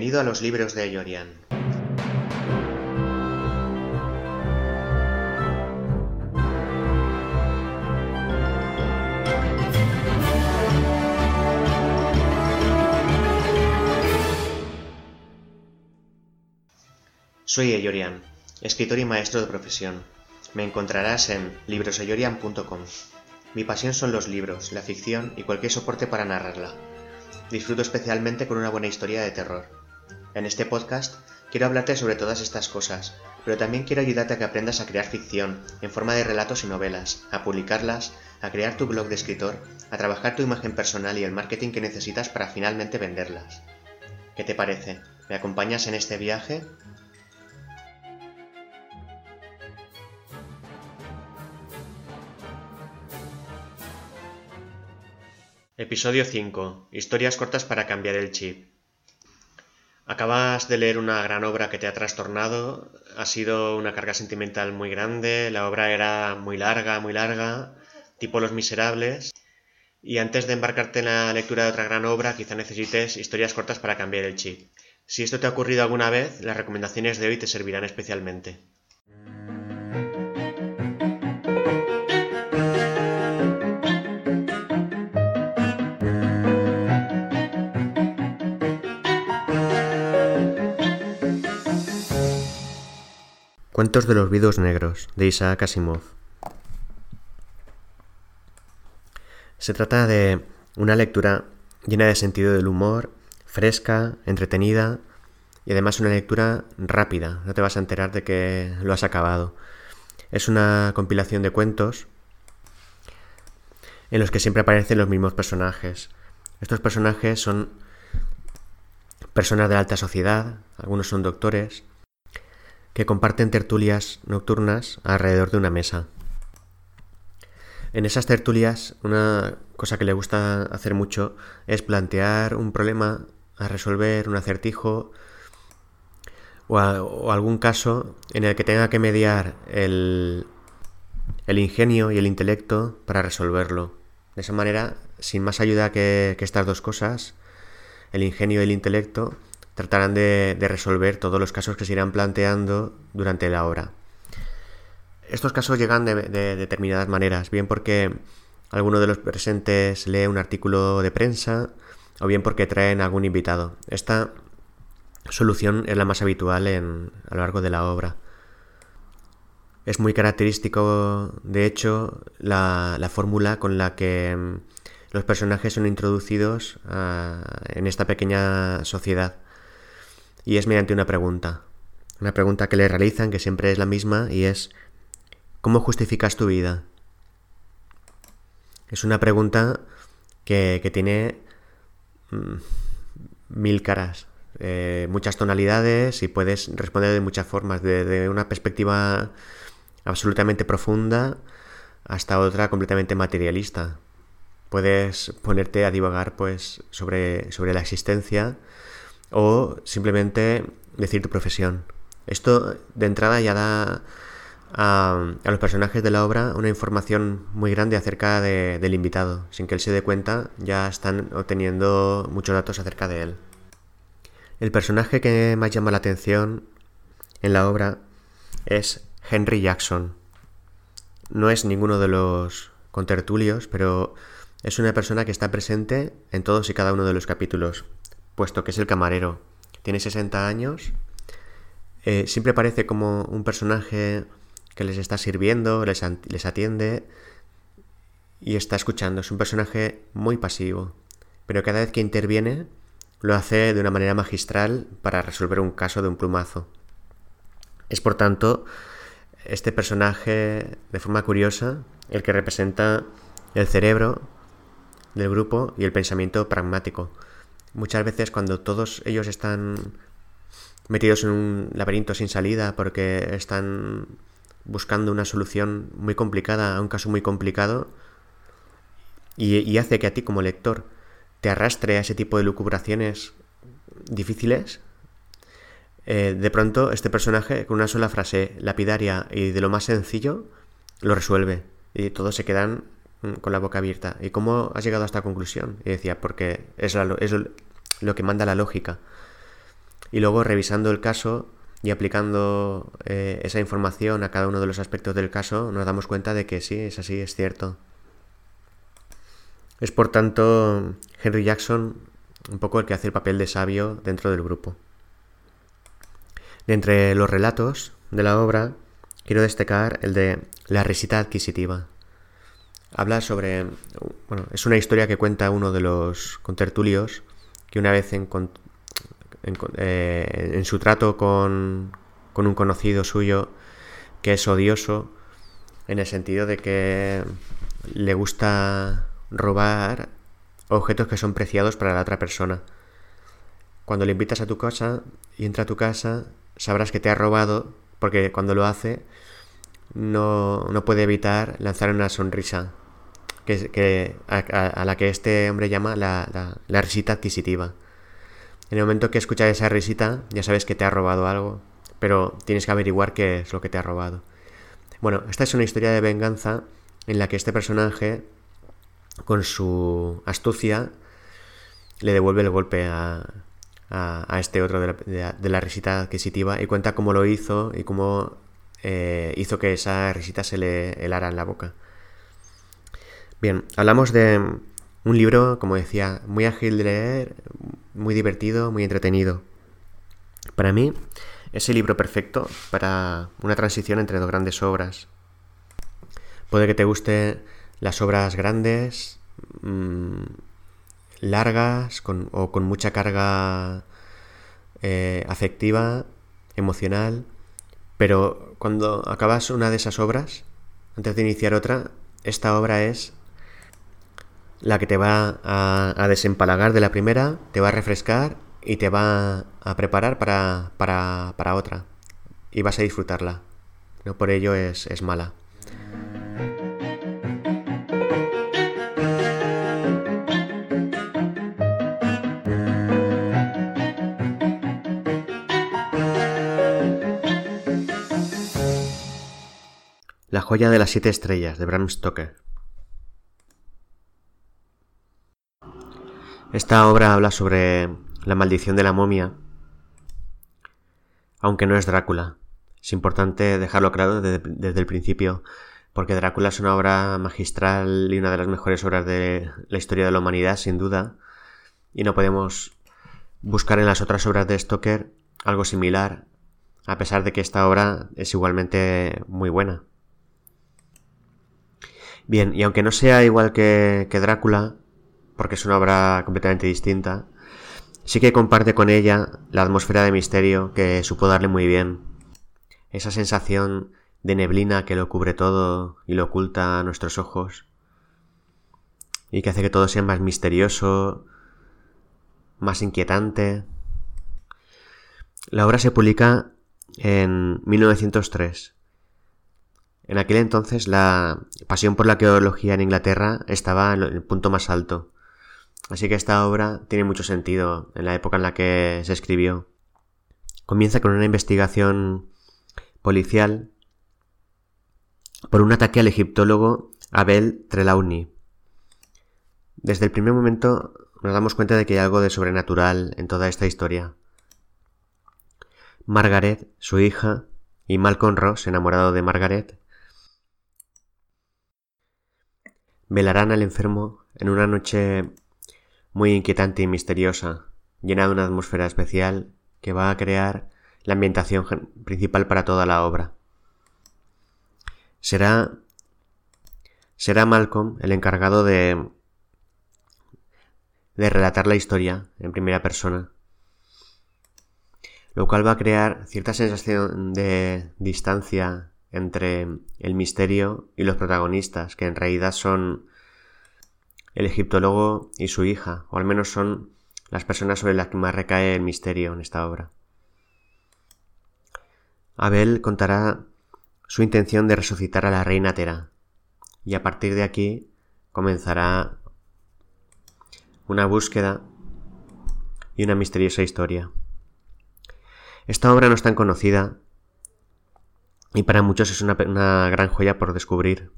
Bienvenido a los libros de Yorian. Soy Eyorian, escritor y maestro de profesión. Me encontrarás en libroseyorian.com. Mi pasión son los libros, la ficción y cualquier soporte para narrarla. Disfruto especialmente con una buena historia de terror. En este podcast quiero hablarte sobre todas estas cosas, pero también quiero ayudarte a que aprendas a crear ficción en forma de relatos y novelas, a publicarlas, a crear tu blog de escritor, a trabajar tu imagen personal y el marketing que necesitas para finalmente venderlas. ¿Qué te parece? ¿Me acompañas en este viaje? Episodio 5. Historias cortas para cambiar el chip. Acabas de leer una gran obra que te ha trastornado, ha sido una carga sentimental muy grande, la obra era muy larga, muy larga, tipo Los Miserables, y antes de embarcarte en la lectura de otra gran obra quizá necesites historias cortas para cambiar el chip. Si esto te ha ocurrido alguna vez, las recomendaciones de hoy te servirán especialmente. Cuentos de los vidos negros, de Isaac Asimov. Se trata de una lectura llena de sentido del humor, fresca, entretenida y además una lectura rápida. No te vas a enterar de que lo has acabado. Es una compilación de cuentos en los que siempre aparecen los mismos personajes. Estos personajes son personas de alta sociedad, algunos son doctores, que comparten tertulias nocturnas alrededor de una mesa. En esas tertulias, una cosa que le gusta hacer mucho es plantear un problema a resolver, un acertijo o, algún caso en el que tenga que mediar el, el, ingenio y el intelecto para resolverlo. De esa manera, sin más ayuda que, que estas dos cosas, el ingenio y el intelecto, tratarán de, resolver todos los casos que se irán planteando durante la obra. Estos casos llegan de, determinadas maneras, bien porque alguno de los presentes lee un artículo de prensa o bien porque traen algún invitado. Esta solución es la más habitual en, a lo largo de la obra. Es muy característico, de hecho, la, fórmula con la que mm, los personajes son introducidos ah, en esta pequeña sociedad y es mediante una pregunta. Una pregunta que le realizan, que siempre es la misma, y es ¿cómo justificas tu vida? Es una pregunta que, tiene mm, mil caras, eh, muchas tonalidades y puedes responder de muchas formas, desde una perspectiva absolutamente profunda hasta otra completamente materialista. Puedes ponerte a divagar pues sobre, sobre la existencia o simplemente decir tu profesión. Esto de entrada ya da a, los personajes de la obra una información muy grande acerca del invitado. Sin que él se dé cuenta, ya están obteniendo muchos datos acerca de él. El personaje que más llama la atención en la obra es Henry Jackson. No es ninguno de los contertulios, pero es una persona que está presente en todos y cada uno de los capítulos puesto que es el camarero. Tiene 60 años. Eh, siempre parece como un personaje que les está sirviendo, les, les atiende y está escuchando. Es un personaje muy pasivo, pero cada vez que interviene lo hace de una manera magistral para resolver un caso de un plumazo. Es por tanto este personaje de forma curiosa el que representa el cerebro del grupo y el pensamiento pragmático. Muchas veces cuando todos ellos están metidos en un laberinto sin salida porque están buscando una solución muy complicada a un caso muy complicado y, hace que a ti como lector te arrastre a ese tipo de lucubraciones difíciles, eh, de pronto este personaje con una sola frase lapidaria y de lo más sencillo lo resuelve y todos se quedan con la boca abierta. ¿Y cómo has llegado a esta conclusión? Y decía, porque es, es lo que manda la lógica. y luego revisando el caso y aplicando eh, esa información a cada uno de los aspectos del caso, nos damos cuenta de que sí, es así, es cierto. Es por tanto Henry Jackson un poco el que hace el papel de sabio dentro del grupo. De entre los relatos de la obra, quiero destacar el de La risita adquisitiva. Habla sobre. Bueno, es una historia que cuenta uno de los contertulios que una vez en, eh, en su trato con, con un conocido suyo que es odioso en el sentido de que le gusta robar objetos que son preciados para la otra persona. Cuando le invitas a tu casa y entra a tu casa, sabrás que te ha robado, porque cuando lo hace no, no puede evitar lanzar una sonrisa, que, a, la que este hombre llama la, la, risita adquisitiva. En el momento que escuchas esa risita, ya sabes que te ha robado algo, pero tienes que averiguar qué es lo que te ha robado. Bueno, esta es una historia de venganza en la que este personaje con su astucia, le devuelve el golpe a, a, este otro de la, risita adquisitiva y cuenta cómo lo hizo y cómo eh, hizo que esa risita se le helara en la boca. Bien, hablamos de un libro, como decía, muy ágil de leer, muy divertido, muy entretenido. Para mí, es el libro perfecto para una transición entre dos grandes obras. Puede que te guste las obras grandes, mm, largas o con mucha carga eh, afectiva, emocional, pero cuando acabas una de esas obras, antes de iniciar otra, esta obra es la que te va a, desempalagar de la primera, te va a refrescar y te va a preparar para, para, otra. Y vas a disfrutarla. No por ello es mala. La joya de las siete estrellas de Bram Stoker. Esta obra habla sobre la maldición de la momia, aunque no es Drácula. Es importante dejarlo claro desde, el principio, porque Drácula es una obra magistral y una de las mejores obras de la historia de la humanidad, sin duda, y no podemos buscar en las otras obras de Stoker algo similar, a pesar de que esta obra es igualmente muy buena. Bien, y aunque no sea igual que, Drácula, porque es una obra completamente distinta, sí que comparte con ella la atmósfera de misterio que supo darle muy bien. Esa sensación de neblina que lo cubre todo y lo oculta a nuestros ojos. Y que hace que todo sea más misterioso, más inquietante. La obra se publica en 1903 en aquel entonces la pasión por la arqueología en Inglaterra estaba en el punto más alto. Así que esta obra tiene mucho sentido en la época en la que se escribió. Comienza con una investigación policial por un ataque al egiptólogo Abel Trelawney. Desde el primer momento nos damos cuenta de que hay algo de sobrenatural en toda esta historia. Margaret, su hija, y Malcolm Ross, enamorado de Margaret, velarán al enfermo en una noche muy inquietante y misteriosa, llena de una atmósfera especial que va a crear la ambientación principal para toda la obra. Será será Malcolm el encargado de de relatar la historia en primera persona, lo cual va a crear cierta sensación de distancia entre el misterio y los protagonistas, que en realidad son el egiptólogo y su hija, o al menos son las personas sobre las que más recae el misterio en esta obra. Abel contará su intención de resucitar a la reina Tera, y a partir de aquí comenzará una búsqueda y una misteriosa historia. Esta obra no es tan conocida y para muchos es una, gran joya por descubrir.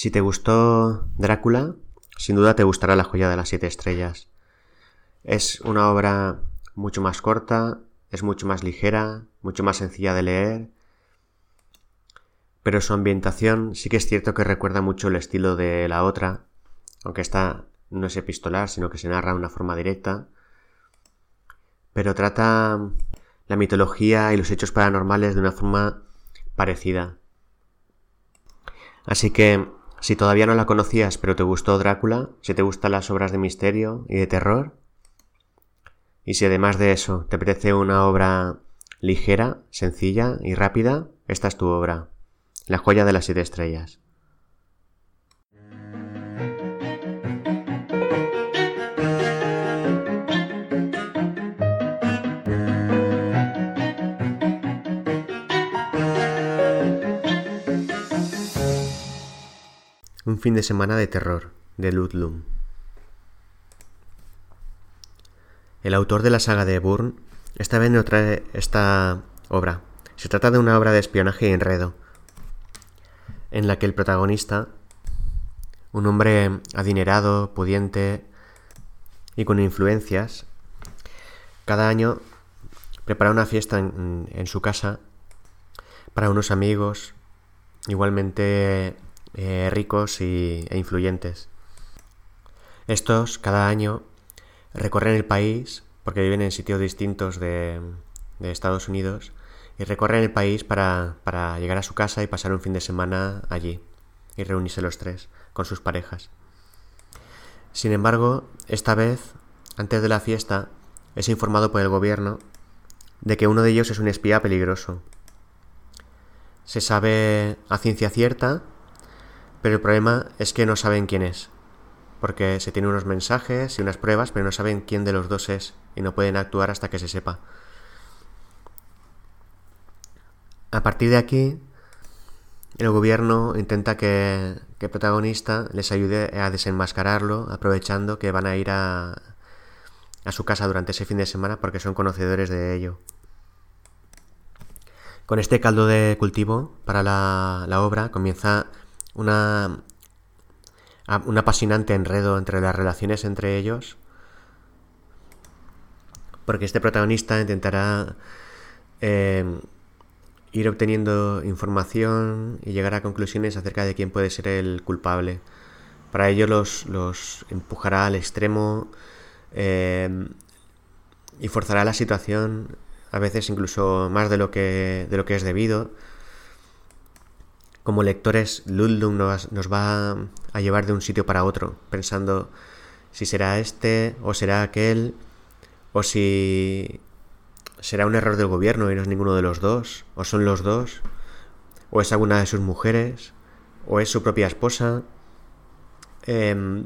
Si te gustó Drácula, sin duda te gustará la joya de las siete estrellas. Es una obra mucho más corta, es mucho más ligera, mucho más sencilla de leer, pero su ambientación sí que es cierto que recuerda mucho el estilo de la otra, aunque esta no es epistolar, sino que se narra de una forma directa, pero trata la mitología y los hechos paranormales de una forma parecida. Así que, si todavía no la conocías pero te gustó Drácula, si te gustan las obras de misterio y de terror, y si además de eso te parece una obra ligera, sencilla y rápida, esta es tu obra, La joya de las siete estrellas. Fin de semana de terror, de Ludlum. El autor de la saga de Burn esta vez nos trae esta obra. Se trata de una obra de espionaje y enredo, en la que el protagonista, un hombre adinerado, pudiente y con influencias, cada año prepara una fiesta en su casa para unos amigos igualmente eh, ricos y, e influyentes. Estos cada año recorren el país, porque viven en sitios distintos de, de Estados Unidos, y recorren el país para, para llegar a su casa y pasar un fin de semana allí, y reunirse los tres con sus parejas. Sin embargo, esta vez, antes de la fiesta, es informado por el gobierno de que uno de ellos es un espía peligroso. Se sabe a ciencia cierta pero el problema es que no saben quién es. Porque se tienen unos mensajes y unas pruebas, pero no saben quién de los dos es. Y no pueden actuar hasta que se sepa. A partir de aquí, el gobierno intenta que, que el protagonista les ayude a desenmascararlo, aprovechando que van a ir a, a su casa durante ese fin de semana porque son conocedores de ello. Con este caldo de cultivo para la, la obra comienza una, un apasionante enredo entre las relaciones entre ellos, porque este protagonista intentará eh, ir obteniendo información y llegar a conclusiones acerca de quién puede ser el culpable. Para ello los, los empujará al extremo eh, y forzará la situación, a veces incluso más de lo que, de lo que es debido, como lectores, Ludlum nos, va a llevar de un sitio para otro, pensando si será este o será aquel, o si será un error del gobierno y no es ninguno de los dos, o son los dos, o es alguna de sus mujeres, o es su propia esposa. Em,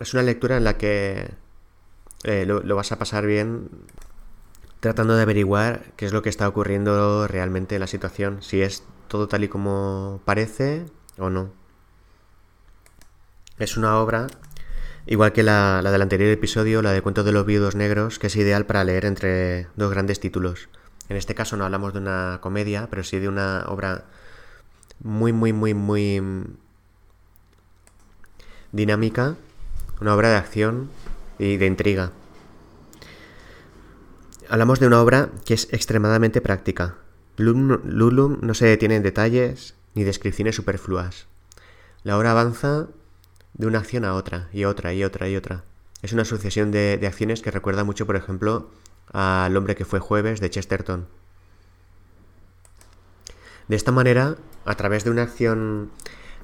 es una lectura en la que eh, lo, lo, vas a pasar bien tratando de averiguar qué es lo que está ocurriendo realmente en la situación, si es todo tal y como parece o no. Es una obra, igual que la, del anterior episodio, la de Cuentos de los Viudos Negros, que es ideal para leer entre dos grandes títulos. En este caso no hablamos de una comedia, pero sí de una obra muy, muy, muy, muy dinámica, una obra de acción y de intriga. Hablamos de una obra que es extremadamente práctica, Lulum no se detiene en detalles ni descripciones superfluas. La hora avanza de una acción a otra, y otra, y otra, y otra. Es una sucesión de, acciones que recuerda mucho, por ejemplo, al hombre que fue jueves de Chesterton. De esta manera, a través de una acción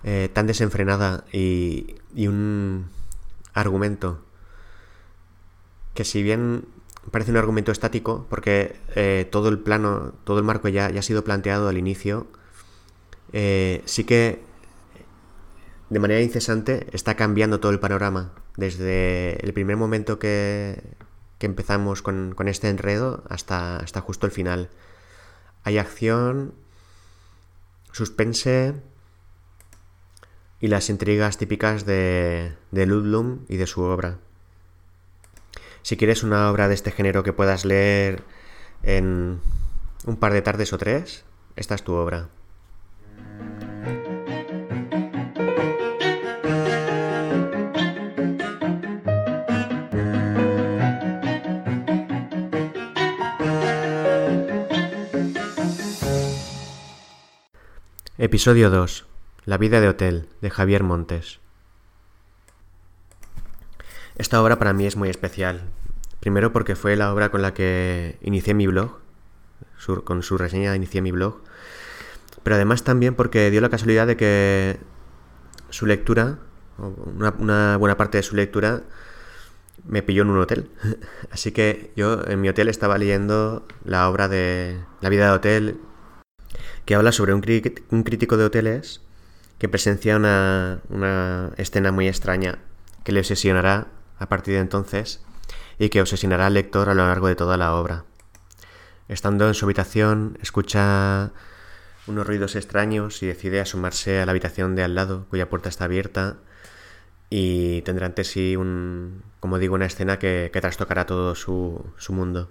eh, tan desenfrenada y un argumento que si bien parece un argumento estático porque eh, todo el plano, todo el marco ya, ha sido planteado al inicio. Eh, sí que de manera incesante está cambiando todo el panorama. Desde el primer momento que, empezamos con, este enredo hasta, hasta justo el final. Hay acción, suspense y las intrigas típicas de Ludlum y de su obra. Si quieres una obra de este género que puedas leer en un par de tardes o tres, esta es tu obra. Episodio 2. La vida de hotel de Javier Montes. Esta obra para mí es muy especial. Primero porque fue la obra con la que inicié mi blog, con su reseña inicié mi blog, pero además también porque dio la casualidad de que su lectura, una, buena parte de su lectura, me pilló en un hotel. Así que yo en mi hotel estaba leyendo la obra de La vida de hotel que habla sobre un, crítico de hoteles que presencia una escena muy extraña que le obsesionará a partir de entonces y que obsesionará al lector a lo largo de toda la obra. Estando en su habitación, escucha unos ruidos extraños y decide asomarse a la habitación de al lado, cuya puerta está abierta, y tendrá ante sí un, como digo, una escena que, trastocará todo su, su mundo.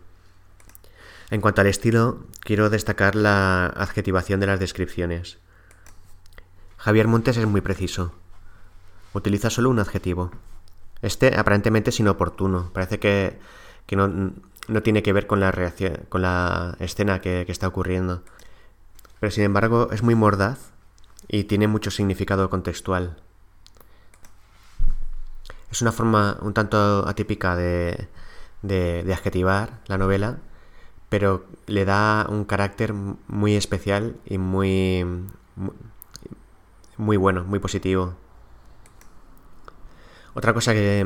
En cuanto al estilo, quiero destacar la adjetivación de las descripciones. Javier Montes es muy preciso. Utiliza solo un adjetivo. Este aparentemente es inoportuno. Parece que, no, tiene que ver con la, reacción, con la escena que, que está ocurriendo. Pero sin embargo es muy mordaz y tiene mucho significado contextual. Es una forma un tanto atípica de, de, de adjetivar la novela pero le da un carácter muy especial y muy, muy bueno, muy positivo. Otra cosa que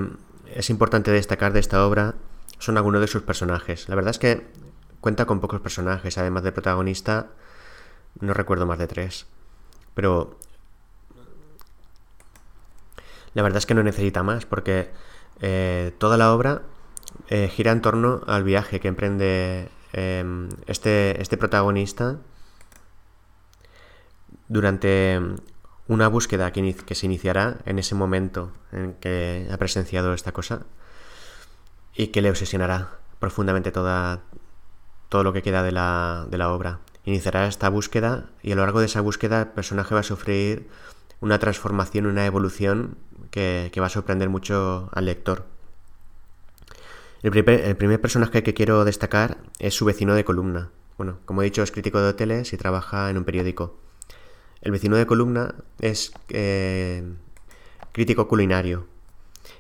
es importante destacar de esta obra son algunos de sus personajes. La verdad es que cuenta con pocos personajes, además de protagonista, no recuerdo más de tres. Pero la verdad es que no necesita más, porque eh, toda la obra eh, gira en torno al viaje que emprende Em, este, este protagonista durante una búsqueda que, se iniciará en ese momento en que ha presenciado esta cosa y que le obsesionará profundamente toda, todo lo que queda de la, de la obra. Iniciará esta búsqueda y a lo largo de esa búsqueda el personaje va a sufrir una transformación, una evolución que va a sorprender mucho al lector. El primer, personaje que quiero destacar es su vecino de columna. Bueno, como he dicho, es crítico de hoteles y trabaja en un periódico. El vecino de columna es eh, crítico culinario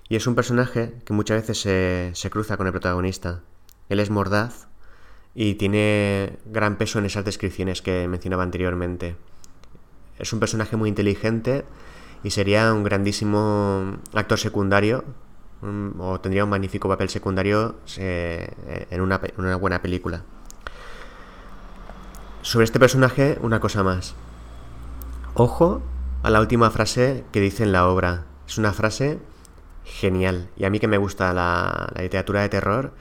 y es un personaje que muchas veces se, cruza con el protagonista. Él es mordaz y tiene gran peso en esas descripciones que mencionaba anteriormente. Es un personaje muy inteligente y sería un grandísimo actor secundario o tendría un magnífico papel secundario eh, en, una, buena película. Sobre este personaje, una cosa más. Ojo a la última frase que dice en la obra. Es una frase genial. Y a mí que me gusta la, literatura de terror,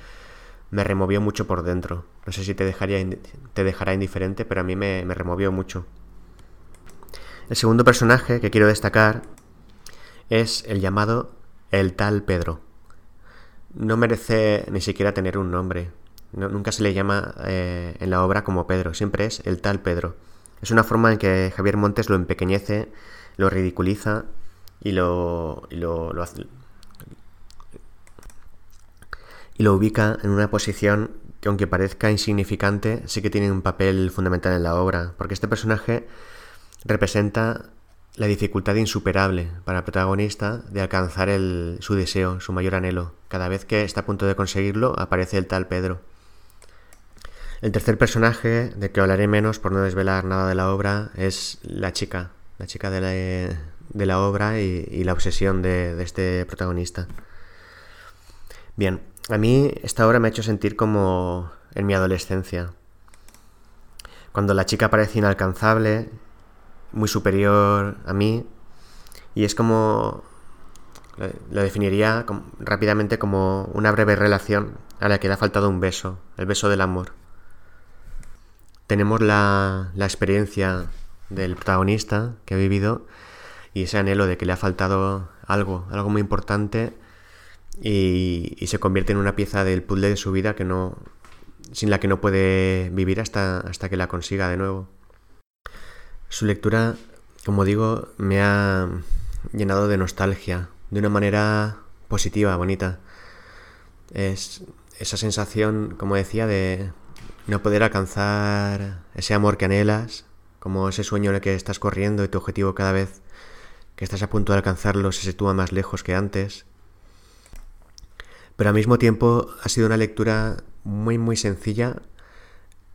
me removió mucho por dentro. No sé si te, dejaría, te dejará indiferente, pero a mí me, removió mucho. El segundo personaje que quiero destacar es el llamado el tal Pedro. No merece ni siquiera tener un nombre. nunca se le llama eh, en la obra como Pedro, siempre es el tal Pedro. Es una forma en que Javier Montes lo empequeñece, lo ridiculiza y lo, y lo, lo, y lo ubica en una posición que aunque parezca insignificante, sí que tiene un papel fundamental en la obra, porque este personaje representa la dificultad insuperable para el protagonista de alcanzar el, su deseo, su mayor anhelo. Cada vez que está a punto de conseguirlo, aparece el tal Pedro. El tercer personaje, de que hablaré menos por no desvelar nada de la obra, es la chica, la chica de la, obra y, la obsesión de, de este protagonista. Bien, a mí esta obra me ha hecho sentir como en mi adolescencia. Cuando la chica parece inalcanzable muy superior a mí y es como lo definiría rápidamente como una breve relación a la que le ha faltado un beso, el beso del amor. Tenemos la, la experiencia del protagonista que ha vivido y ese anhelo de que le ha faltado algo, algo muy importante y, se convierte en una pieza del puzzle de su vida que no, sin la que no puede vivir hasta, hasta que la consiga de nuevo. Su lectura, como digo, me ha llenado de nostalgia, de una manera positiva, bonita. Es esa sensación, como decía, de no poder alcanzar ese amor que anhelas, como ese sueño en el que estás corriendo y tu objetivo cada vez que estás a punto de alcanzarlo se sitúa más lejos que antes. Pero al mismo tiempo ha sido una lectura muy muy sencilla,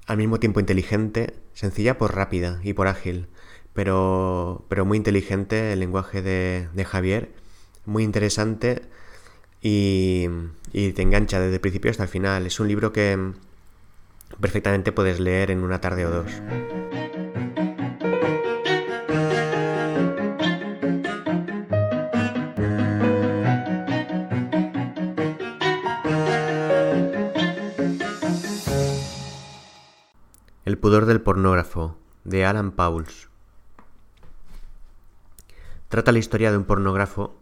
al mismo tiempo inteligente, sencilla por rápida y por ágil, pero, pero muy inteligente el lenguaje de, de Javier, muy interesante y, y te engancha desde el principio hasta el final. Es un libro que perfectamente puedes leer en una tarde o dos. El pudor del pornógrafo, de Alan Pauls. Trata la historia de un pornógrafo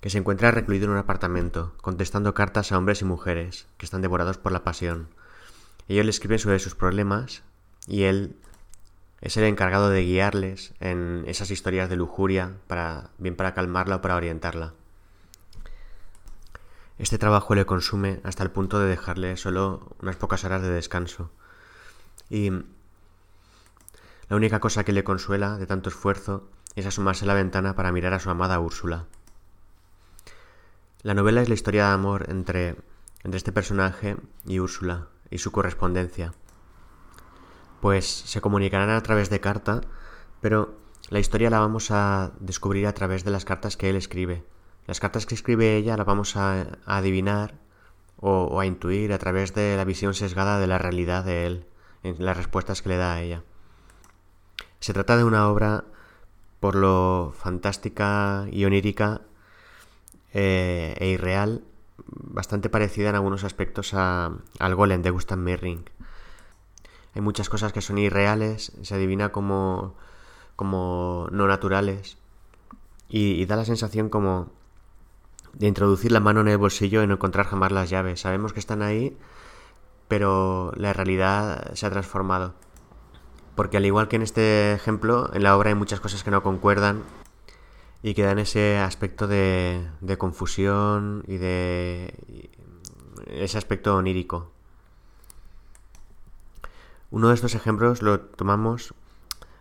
que se encuentra recluido en un apartamento, contestando cartas a hombres y mujeres que están devorados por la pasión. Ellos le escriben sobre sus problemas y él es el encargado de guiarles en esas historias de lujuria, para, bien para calmarla o para orientarla. Este trabajo le consume hasta el punto de dejarle solo unas pocas horas de descanso. Y la única cosa que le consuela de tanto esfuerzo es asomarse a la ventana para mirar a su amada Úrsula. La novela es la historia de amor entre, entre este personaje y Úrsula y su correspondencia. Pues se comunicarán a través de carta, pero la historia la vamos a descubrir a través de las cartas que él escribe. Las cartas que escribe ella las vamos a, adivinar o, a intuir a través de la visión sesgada de la realidad de él, en las respuestas que le da a ella. Se trata de una obra por lo fantástica y onírica eh, e irreal, bastante parecida en algunos aspectos a, al golem de Gustav Meyrink. Hay muchas cosas que son irreales, se adivina como, como no naturales y, y da la sensación como de introducir la mano en el bolsillo y no encontrar jamás las llaves. Sabemos que están ahí, pero la realidad se ha transformado. Porque al igual que en este ejemplo, en la obra hay muchas cosas que no concuerdan y que dan ese aspecto de, de confusión y de ese aspecto onírico. Uno de estos ejemplos lo tomamos,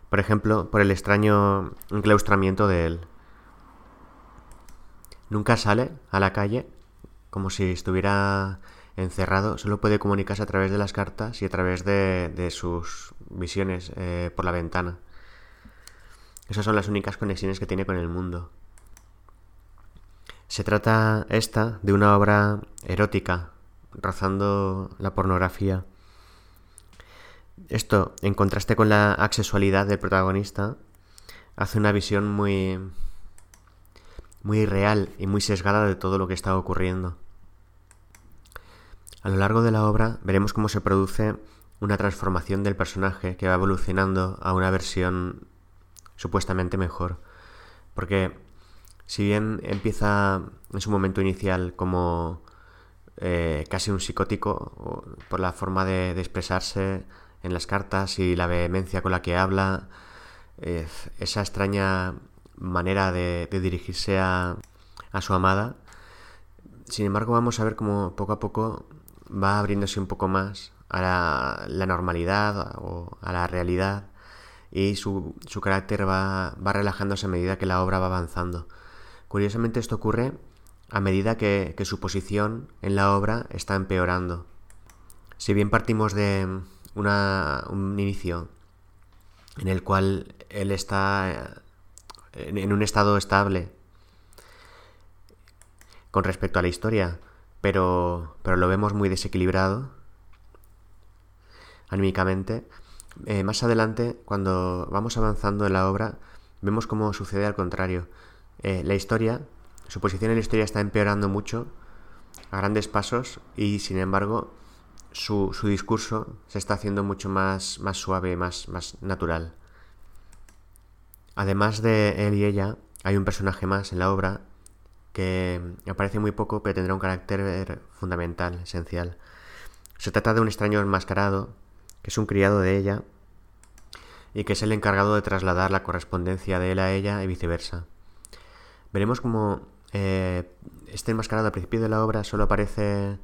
por ejemplo, por el extraño enclaustramiento de él. Nunca sale a la calle como si estuviera encerrado, solo puede comunicarse a través de las cartas y a través de, de sus visiones eh, por la ventana. Esas son las únicas conexiones que tiene con el mundo. Se trata esta de una obra erótica, rozando la pornografía. Esto, en contraste con la asexualidad del protagonista, hace una visión muy muy real y muy sesgada de todo lo que está ocurriendo. A lo largo de la obra veremos cómo se produce una transformación del personaje que va evolucionando a una versión supuestamente mejor. Porque si bien empieza en su momento inicial como eh, casi un psicótico por la forma de, expresarse en las cartas y la vehemencia con la que habla, eh, esa extraña manera de, dirigirse a, a, su amada, sin embargo vamos a ver cómo poco a poco va abriéndose un poco más a la normalidad o a la realidad y su, su carácter va, va, relajándose a medida que la obra va avanzando. Curiosamente esto ocurre a medida que, su posición en la obra está empeorando. Si bien partimos de una, un inicio en el cual él está en, en un estado estable con respecto a la historia, pero, pero lo vemos muy desequilibrado anímicamente, eh, más adelante, cuando vamos avanzando en la obra, vemos cómo sucede al contrario. Eh, la historia, su posición en la historia está empeorando mucho, a grandes pasos, y sin embargo, su, su discurso se está haciendo mucho más, más suave, más, más natural. Además de él y ella, hay un personaje más en la obra que aparece muy poco, pero tendrá un carácter fundamental, esencial. Se trata de un extraño enmascarado que es un criado de ella y que es el encargado de trasladar la correspondencia de él a ella y viceversa. Veremos como eh, este enmascarado al principio de la obra solo aparece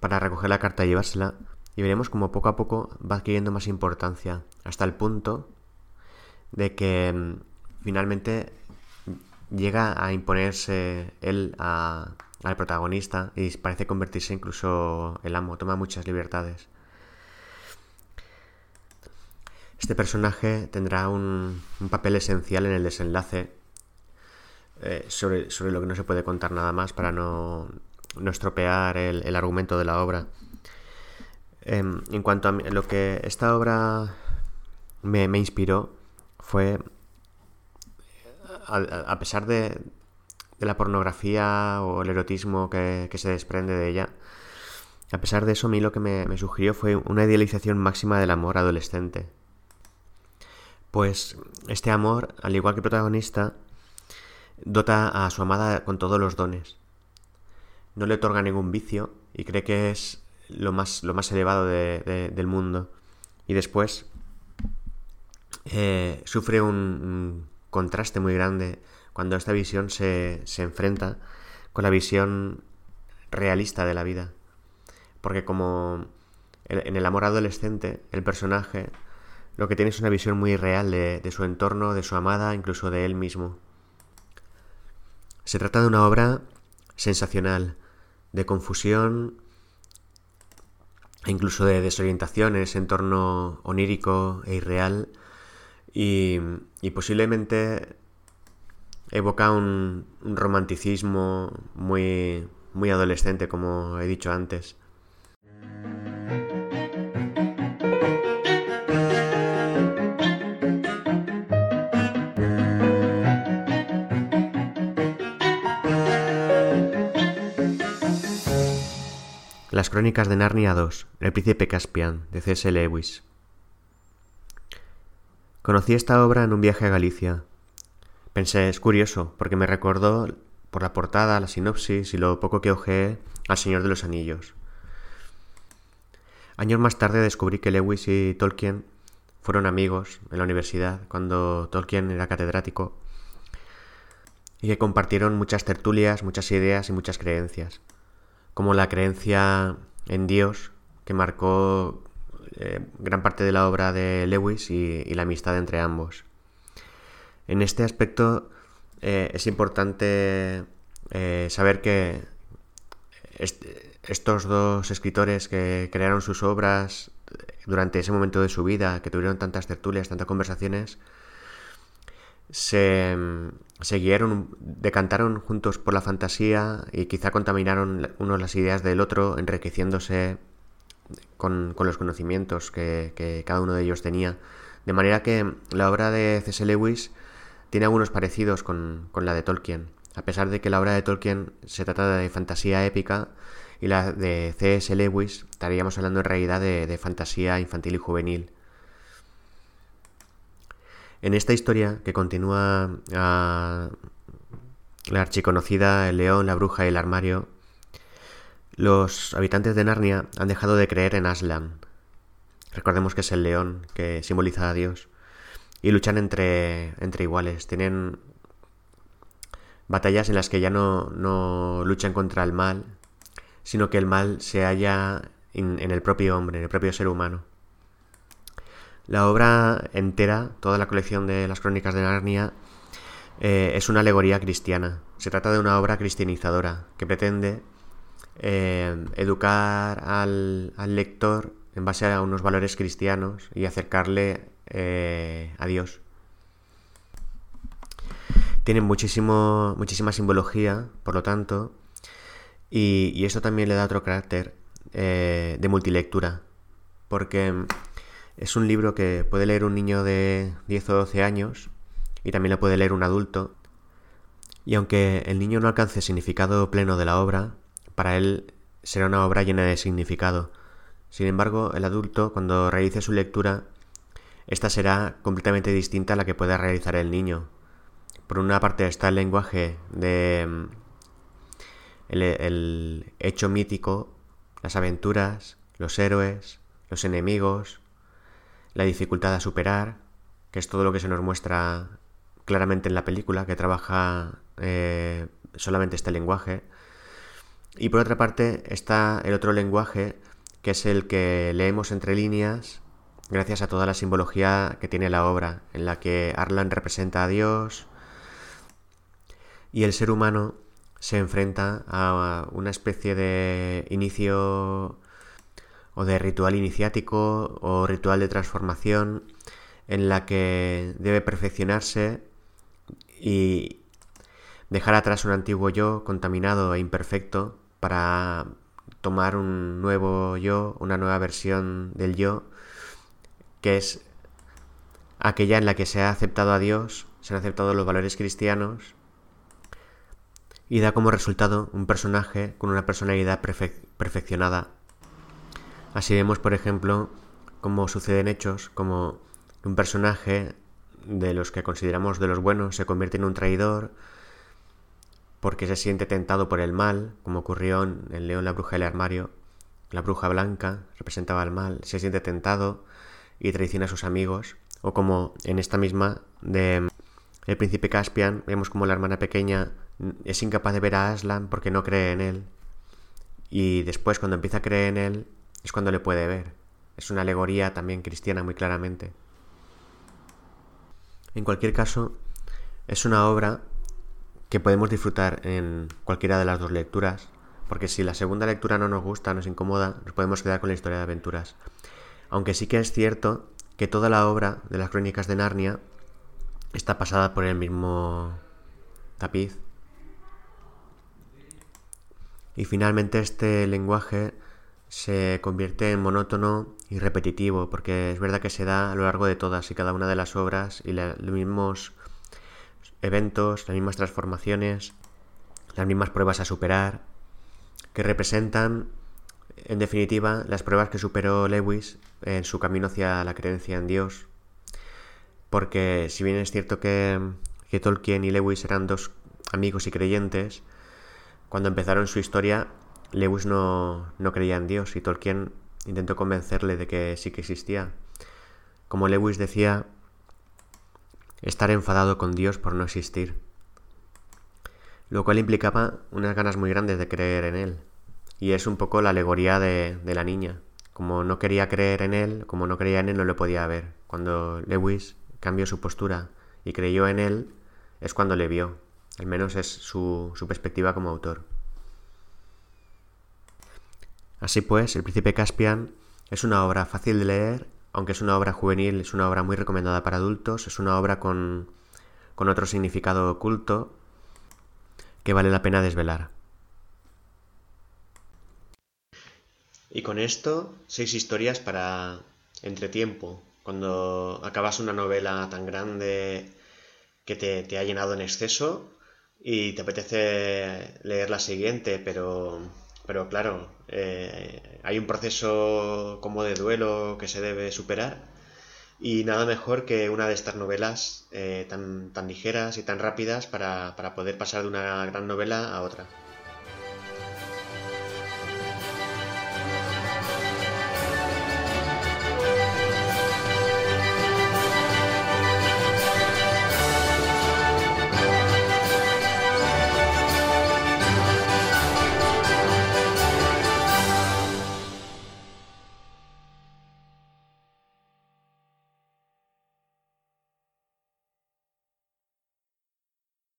para recoger la carta y llevársela, y veremos como poco a poco va adquiriendo más importancia, hasta el punto de que mm, finalmente llega a imponerse él al protagonista y parece convertirse incluso el amo, toma muchas libertades. Este personaje tendrá un, papel esencial en el desenlace eh, sobre, lo que no se puede contar nada más para no, estropear el, argumento de la obra. Em, en cuanto a lo que esta obra me, inspiró fue, a, pesar de, la pornografía o el erotismo que, se desprende de ella, a pesar de eso a mí lo que me sugirió fue una idealización máxima del amor adolescente pues este amor, al igual que el protagonista, dota a su amada con todos los dones. No le otorga ningún vicio y cree que es lo más, lo más elevado del mundo. Y después eh, sufre un, contraste muy grande cuando esta visión se, se enfrenta con la visión realista de la vida. Porque como en el amor adolescente, el personaje lo que tiene es una visión muy real de, su entorno, de su amada, incluso de él mismo. Se trata de una obra sensacional, de confusión e incluso de desorientación en ese entorno onírico e irreal y, posiblemente evoca un, un, romanticismo muy, muy adolescente, como he dicho antes. Las crónicas de Narnia 2, El príncipe Caspian, de C.S. Lewis. Conocí esta obra en un viaje a Galicia. Pensé, es curioso, porque me recordó, por la portada, la sinopsis y lo poco que ojeé, al Señor de los Anillos. Años más tarde descubrí que Lewis y Tolkien fueron amigos en la universidad cuando Tolkien era catedrático y que compartieron muchas tertulias, muchas ideas y muchas creencias como la creencia en Dios que marcó eh, gran parte de la obra de Lewis y, la amistad entre ambos. En este aspecto eh, es importante eh, saber que estos dos escritores que crearon sus obras durante ese momento de su vida, que tuvieron tantas tertulias, tantas conversaciones, se, se guiaron, decantaron juntos por la fantasía y quizá contaminaron uno las ideas del otro, enriqueciéndose con, los conocimientos que, cada uno de ellos tenía. De manera que la obra de C.S. Lewis tiene algunos parecidos con, la de Tolkien. A pesar de que la obra de Tolkien se trata de fantasía épica y la de C.S. Lewis estaríamos hablando en realidad de fantasía infantil y juvenil. En esta historia, que continúa la archiconocida El león, la bruja y el armario, los habitantes de Narnia han dejado de creer en Aslan. Recordemos que es el león que simboliza a Dios. Y luchan entre, entre iguales. Tienen batallas en las que ya no, no luchan contra el mal, sino que el mal se halla en el propio hombre, en el propio ser humano. La obra entera, toda la colección de las crónicas de Narnia, eh, es una alegoría cristiana. Se trata de una obra cristianizadora que pretende eh, educar al, lector en base a unos valores cristianos y acercarle eh, a Dios. Tiene muchísimo, muchísima simbología, por lo tanto, y, y eso también le da otro carácter de multilectura, porque es un libro que puede leer un niño de 10 o 12 años y también lo puede leer un adulto. Y aunque el niño no alcance significado pleno de la obra, para él será una obra llena de significado. Sin embargo, el adulto, cuando realice su lectura, esta será completamente distinta a la que pueda realizar el niño. Por una parte está el lenguaje de mm, el hecho mítico, las aventuras, los héroes, los enemigos, la dificultad a superar, que es todo lo que se nos muestra claramente en la película, que trabaja eh, solamente este lenguaje. Y por otra parte está el otro lenguaje, que es el que leemos entre líneas gracias a toda la simbología que tiene la obra, en la que Arlan representa a Dios y el ser humano se enfrenta a una especie de inicio o de ritual iniciático o ritual de transformación en la que debe perfeccionarse y dejar atrás un antiguo yo contaminado e imperfecto para tomar un nuevo yo, una nueva versión del yo, que es aquella en la que se ha aceptado a Dios, se han aceptado los valores cristianos y da como resultado un personaje con una personalidad perfeccionada. Así vemos, por ejemplo, cómo suceden hechos como un personaje de los que consideramos de los buenos se convierte en un traidor porque se siente tentado por el mal, como ocurrió en el León, la bruja del armario. La bruja blanca representaba el mal, se siente tentado y traiciona a sus amigos. O como en esta misma de El príncipe Caspian, vemos como la hermana pequeña es incapaz de ver a Aslan porque no cree en él. Y después, cuando empieza a creer en él, es cuando le puede ver. Es una alegoría también cristiana muy claramente. En cualquier caso, es una obra que podemos disfrutar en cualquiera de las dos lecturas, porque si la segunda lectura no nos gusta, nos incomoda, nos podemos quedar con la historia de aventuras. Aunque sí que es cierto que toda la obra de las crónicas de Narnia está pasada por el mismo tapiz y finalmente este lenguaje se convierte en monótono y repetitivo, porque es verdad que se da a lo largo de todas y cada una de las obras y los mismos eventos, las mismas transformaciones, las mismas pruebas a superar, que representan, en definitiva, las pruebas que superó Lewis en su camino hacia la creencia en Dios. Porque si bien es cierto que, que Tolkien y Lewis eran dos amigos y creyentes, cuando empezaron su historia, Lewis no, no creía en Dios y Tolkien intentó convencerle de que sí que existía. Como Lewis decía, estar enfadado con Dios por no existir, lo cual implicaba unas ganas muy grandes de creer en Él. Y es un poco la alegoría de, de, la niña. Como no quería creer en Él, como no creía en Él, no lo podía ver. Cuando Lewis cambió su postura y creyó en Él, es cuando le vio. Al menos es su, perspectiva como autor. Así pues, El Príncipe Caspian es una obra fácil de leer, aunque es una obra juvenil, es una obra muy recomendada para adultos, es una obra con, con otro significado oculto que vale la pena desvelar. Y con esto, seis historias para entretiempo. Cuando acabas una novela tan grande que te, te ha llenado en exceso, y te apetece leer la siguiente, pero, pero claro, eh, hay un proceso como de duelo que se debe superar y nada mejor que una de estas novelas eh, tan, tan ligeras y tan rápidas para, para poder pasar de una gran novela a otra.